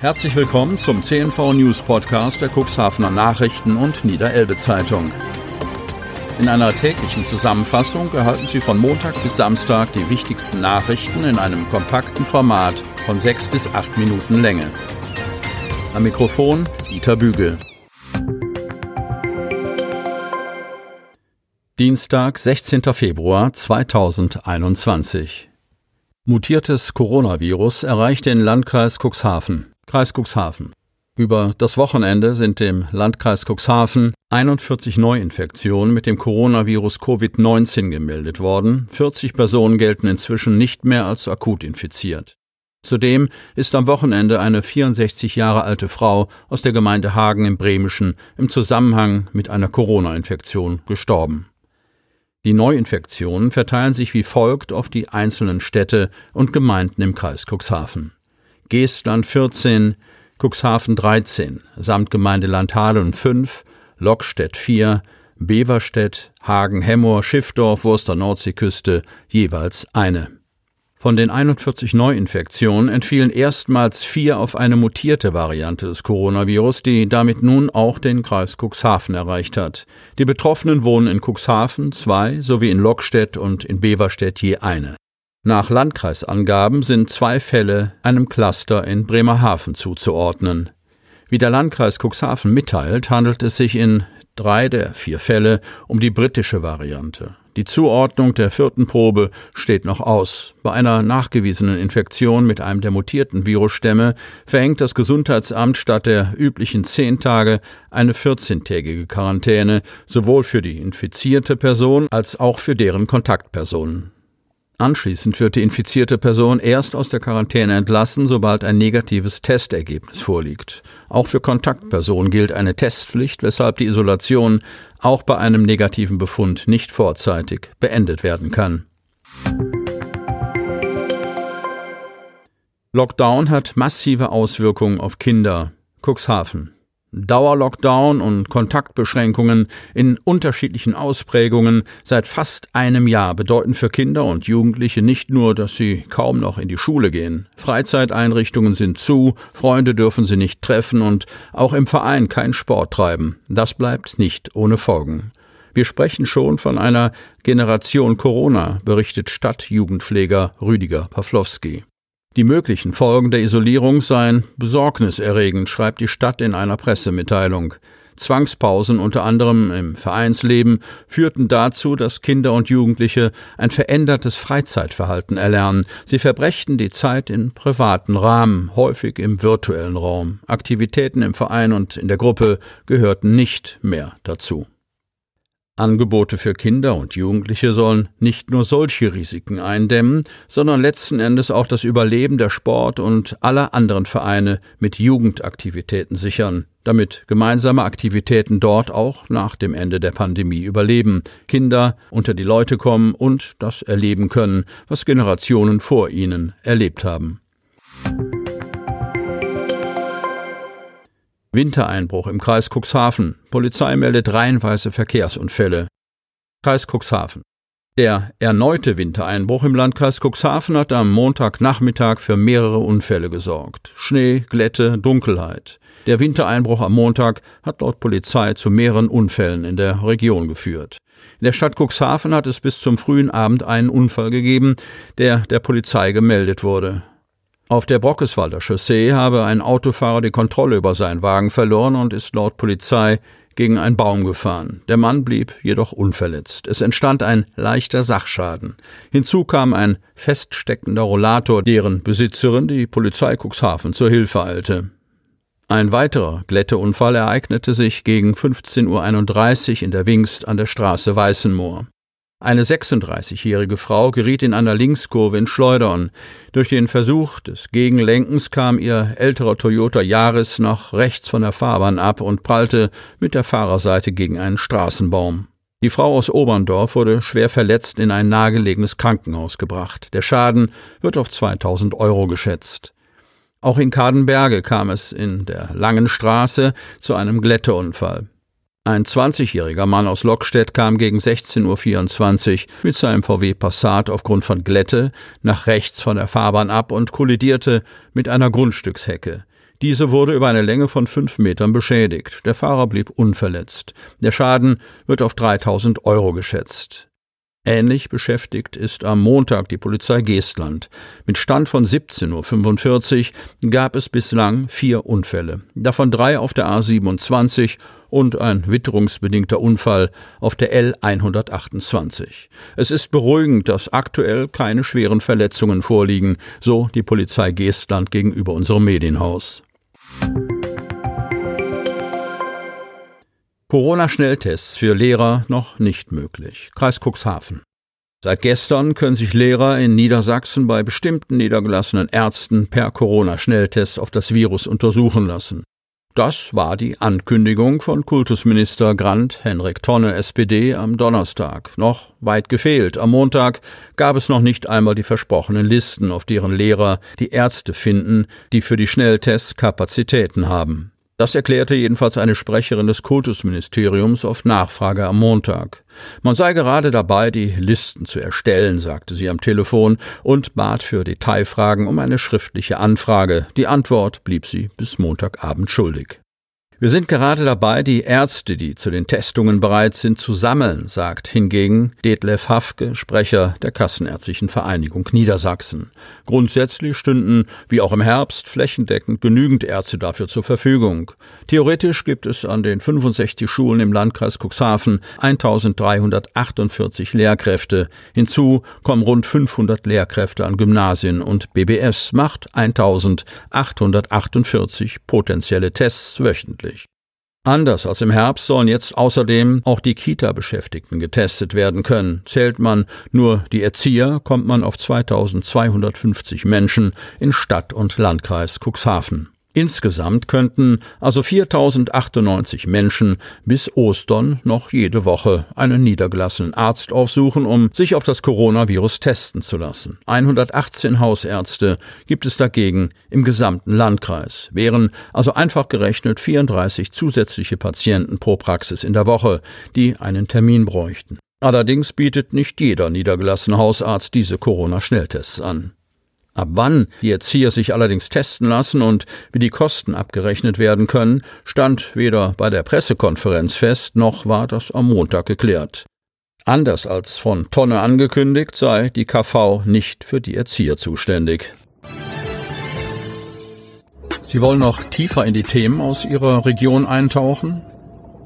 Herzlich willkommen zum CNV News Podcast der Cuxhavener Nachrichten und Niederelbe Zeitung. In einer täglichen Zusammenfassung erhalten Sie von Montag bis Samstag die wichtigsten Nachrichten in einem kompakten Format von sechs bis acht Minuten Länge. Am Mikrofon Dieter Bügel. Dienstag, 16. Februar 2021. Mutiertes Coronavirus erreicht den Landkreis Cuxhaven. Kreis Cuxhaven. Über das Wochenende sind dem Landkreis Cuxhaven 41 Neuinfektionen mit dem Coronavirus Covid-19 gemeldet worden. 40 Personen gelten inzwischen nicht mehr als akut infiziert. Zudem ist am Wochenende eine 64 Jahre alte Frau aus der Gemeinde Hagen im Bremischen im Zusammenhang mit einer Corona-Infektion gestorben. Die Neuinfektionen verteilen sich wie folgt auf die einzelnen Städte und Gemeinden im Kreis Cuxhaven. Geestland 14, Cuxhaven 13, Samtgemeinde Landhadeln 5, Lockstedt 4, Beverstedt, Hagen, Hemmoor, Schiffdorf, Wurster Nordseeküste jeweils eine. Von den 41 Neuinfektionen entfielen erstmals vier auf eine mutierte Variante des Coronavirus, die damit nun auch den Kreis Cuxhaven erreicht hat. Die Betroffenen wohnen in Cuxhaven zwei sowie in Lockstedt und in Beverstedt je eine. Nach Landkreisangaben sind zwei Fälle einem Cluster in Bremerhaven zuzuordnen. Wie der Landkreis Cuxhaven mitteilt, handelt es sich in drei der vier Fälle um die britische Variante. Die Zuordnung der vierten Probe steht noch aus. Bei einer nachgewiesenen Infektion mit einem der mutierten Virusstämme verhängt das Gesundheitsamt statt der üblichen zehn Tage eine 14-tägige Quarantäne, sowohl für die infizierte Person als auch für deren Kontaktpersonen. Anschließend wird die infizierte Person erst aus der Quarantäne entlassen, sobald ein negatives Testergebnis vorliegt. Auch für Kontaktpersonen gilt eine Testpflicht, weshalb die Isolation auch bei einem negativen Befund nicht vorzeitig beendet werden kann. Lockdown hat massive Auswirkungen auf Kinder. Cuxhaven. Dauerlockdown und Kontaktbeschränkungen in unterschiedlichen Ausprägungen seit fast einem Jahr bedeuten für Kinder und Jugendliche nicht nur, dass sie kaum noch in die Schule gehen. Freizeiteinrichtungen sind zu, Freunde dürfen sie nicht treffen und auch im Verein kein Sport treiben. Das bleibt nicht ohne Folgen. Wir sprechen schon von einer Generation Corona, berichtet Stadtjugendpfleger Rüdiger Pawlowski. Die möglichen Folgen der Isolierung seien besorgniserregend, schreibt die Stadt in einer Pressemitteilung. Zwangspausen unter anderem im Vereinsleben führten dazu, dass Kinder und Jugendliche ein verändertes Freizeitverhalten erlernen. Sie verbrächten die Zeit in privaten Rahmen, häufig im virtuellen Raum. Aktivitäten im Verein und in der Gruppe gehörten nicht mehr dazu. Angebote für Kinder und Jugendliche sollen nicht nur solche Risiken eindämmen, sondern letzten Endes auch das Überleben der Sport und aller anderen Vereine mit Jugendaktivitäten sichern, damit gemeinsame Aktivitäten dort auch nach dem Ende der Pandemie überleben, Kinder unter die Leute kommen und das erleben können, was Generationen vor ihnen erlebt haben. Wintereinbruch im Kreis Cuxhaven. Polizei meldet reihenweise Verkehrsunfälle. Kreis Cuxhaven. Der erneute Wintereinbruch im Landkreis Cuxhaven hat am Montagnachmittag für mehrere Unfälle gesorgt. Schnee, Glätte, Dunkelheit. Der Wintereinbruch am Montag hat laut Polizei zu mehreren Unfällen in der Region geführt. In der Stadt Cuxhaven hat es bis zum frühen Abend einen Unfall gegeben, der der Polizei gemeldet wurde. Auf der Brockeswalder Chaussee habe ein Autofahrer die Kontrolle über seinen Wagen verloren und ist laut Polizei gegen einen Baum gefahren. Der Mann blieb jedoch unverletzt. Es entstand ein leichter Sachschaden. Hinzu kam ein feststeckender Rollator, deren Besitzerin die Polizei Cuxhaven zur Hilfe eilte. Ein weiterer Glätteunfall ereignete sich gegen 15.31 Uhr in der Wingst an der Straße Weißenmoor. Eine 36-jährige Frau geriet in einer Linkskurve in Schleudern. Durch den Versuch des Gegenlenkens kam ihr älterer Toyota Yaris nach rechts von der Fahrbahn ab und prallte mit der Fahrerseite gegen einen Straßenbaum. Die Frau aus Oberndorf wurde schwer verletzt in ein nahegelegenes Krankenhaus gebracht. Der Schaden wird auf 2000 Euro geschätzt. Auch in Kadenberge kam es in der Langen Straße zu einem Glätteunfall. Ein 20-jähriger Mann aus Lockstedt kam gegen 16.24 Uhr mit seinem VW Passat aufgrund von Glätte nach rechts von der Fahrbahn ab und kollidierte mit einer Grundstückshecke. Diese wurde über eine Länge von fünf Metern beschädigt. Der Fahrer blieb unverletzt. Der Schaden wird auf 3000 Euro geschätzt. Ähnlich beschäftigt ist am Montag die Polizei Geestland. Mit Stand von 17.45 Uhr gab es bislang vier Unfälle, davon drei auf der A27 und ein witterungsbedingter Unfall auf der L128. Es ist beruhigend, dass aktuell keine schweren Verletzungen vorliegen, so die Polizei Geestland gegenüber unserem Medienhaus. Corona-Schnelltests für Lehrer noch nicht möglich. Kreis Cuxhaven. Seit gestern können sich Lehrer in Niedersachsen bei bestimmten niedergelassenen Ärzten per Corona-Schnelltest auf das Virus untersuchen lassen. Das war die Ankündigung von Kultusminister Grant Henrik Tonne SPD am Donnerstag. Noch weit gefehlt. Am Montag gab es noch nicht einmal die versprochenen Listen, auf deren Lehrer die Ärzte finden, die für die Schnelltests Kapazitäten haben. Das erklärte jedenfalls eine Sprecherin des Kultusministeriums auf Nachfrage am Montag. Man sei gerade dabei, die Listen zu erstellen, sagte sie am Telefon und bat für Detailfragen um eine schriftliche Anfrage. Die Antwort blieb sie bis Montagabend schuldig. Wir sind gerade dabei, die Ärzte, die zu den Testungen bereit sind, zu sammeln, sagt hingegen Detlef Hafke, Sprecher der Kassenärztlichen Vereinigung Niedersachsen. Grundsätzlich stünden, wie auch im Herbst, flächendeckend genügend Ärzte dafür zur Verfügung. Theoretisch gibt es an den 65 Schulen im Landkreis Cuxhaven 1348 Lehrkräfte. Hinzu kommen rund 500 Lehrkräfte an Gymnasien und BBS, macht 1848 potenzielle Tests wöchentlich. Anders als im Herbst sollen jetzt außerdem auch die Kita-Beschäftigten getestet werden können. Zählt man nur die Erzieher, kommt man auf 2250 Menschen in Stadt und Landkreis Cuxhaven. Insgesamt könnten also 4098 Menschen bis Ostern noch jede Woche einen niedergelassenen Arzt aufsuchen, um sich auf das Coronavirus testen zu lassen. 118 Hausärzte gibt es dagegen im gesamten Landkreis, wären also einfach gerechnet 34 zusätzliche Patienten pro Praxis in der Woche, die einen Termin bräuchten. Allerdings bietet nicht jeder niedergelassene Hausarzt diese Corona-Schnelltests an. Ab wann die Erzieher sich allerdings testen lassen und wie die Kosten abgerechnet werden können, stand weder bei der Pressekonferenz fest, noch war das am Montag geklärt. Anders als von Tonne angekündigt, sei die KV nicht für die Erzieher zuständig. Sie wollen noch tiefer in die Themen aus Ihrer Region eintauchen?